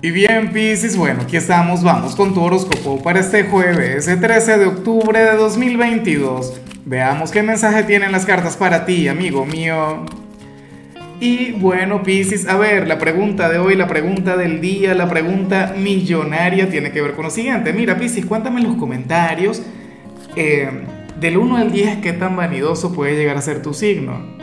Y bien, Piscis, bueno, aquí estamos, vamos con tu horóscopo para este jueves, el 13 de octubre de 2022. Veamos qué mensaje tienen las cartas para ti, amigo mío. Y bueno, Piscis, a ver, la pregunta de hoy, la pregunta del día, la pregunta millonaria tiene que ver con lo siguiente. Mira, Piscis, cuéntame en los comentarios, eh, del 1 al 10, ¿qué tan vanidoso puede llegar a ser tu signo?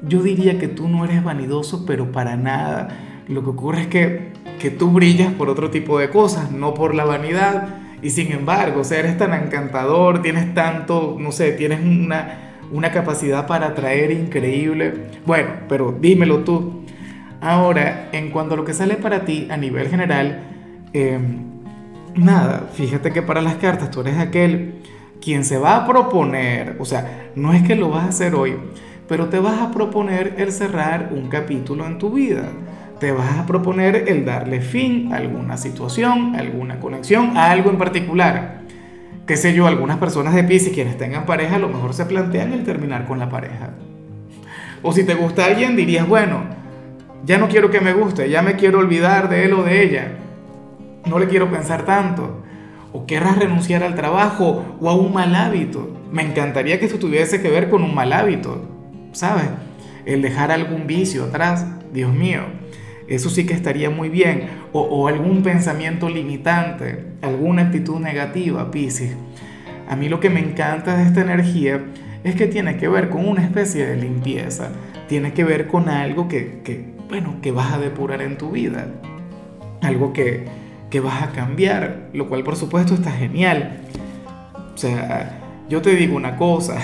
Yo diría que tú no eres vanidoso, pero para nada. Lo que ocurre es que que tú brillas por otro tipo de cosas, no por la vanidad. Y sin embargo, eres tan encantador, tienes tanto, no sé, tienes una, una capacidad para atraer increíble. Bueno, pero dímelo tú. Ahora, en cuanto a lo que sale para ti a nivel general, em, nada, fíjate que para las cartas tú eres aquel quien se va a proponer, o sea, no es que lo vas a hacer hoy, pero te vas a proponer el cerrar un capítulo en tu vida te vas a proponer el darle fin a alguna situación, alguna conexión, a algo en particular. Qué sé yo, algunas personas de Pisces quienes tengan pareja a lo mejor se plantean el terminar con la pareja. O si te gusta alguien dirías, bueno, ya no quiero que me guste, ya me quiero olvidar de él o de ella. No le quiero pensar tanto. O querrás renunciar al trabajo o a un mal hábito. Me encantaría que esto tuviese que ver con un mal hábito, ¿sabes? El dejar algún vicio atrás, Dios mío. Eso sí que estaría muy bien. O, algún pensamiento limitante, alguna actitud negativa, Pisces. A mí lo que me encanta de esta energía es que tiene que ver con una especie de limpieza. Tiene que ver con algo que, bueno, que vas a depurar en tu vida. Algo que, que vas a cambiar, lo cual por supuesto está genial. O sea, yo te digo una cosa.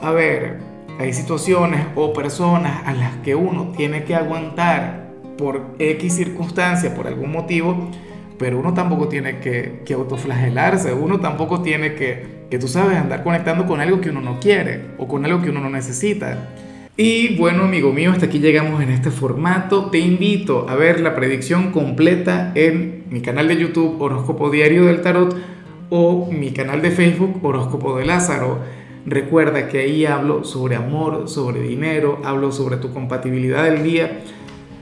A ver, hay situaciones o personas a las que uno tiene que aguantar por X circunstancia, por algún motivo, pero uno tampoco tiene que, que autoflagelarse, uno tampoco tiene que, que, tú sabes, andar conectando con algo que uno no quiere o con algo que uno no necesita. Y bueno, amigo mío, hasta aquí llegamos en este formato. Te invito a ver la predicción completa en mi canal de YouTube Horóscopo Diario del Tarot o mi canal de Facebook Horóscopo de Lázaro. Recuerda que ahí hablo sobre amor, sobre dinero, hablo sobre tu compatibilidad del día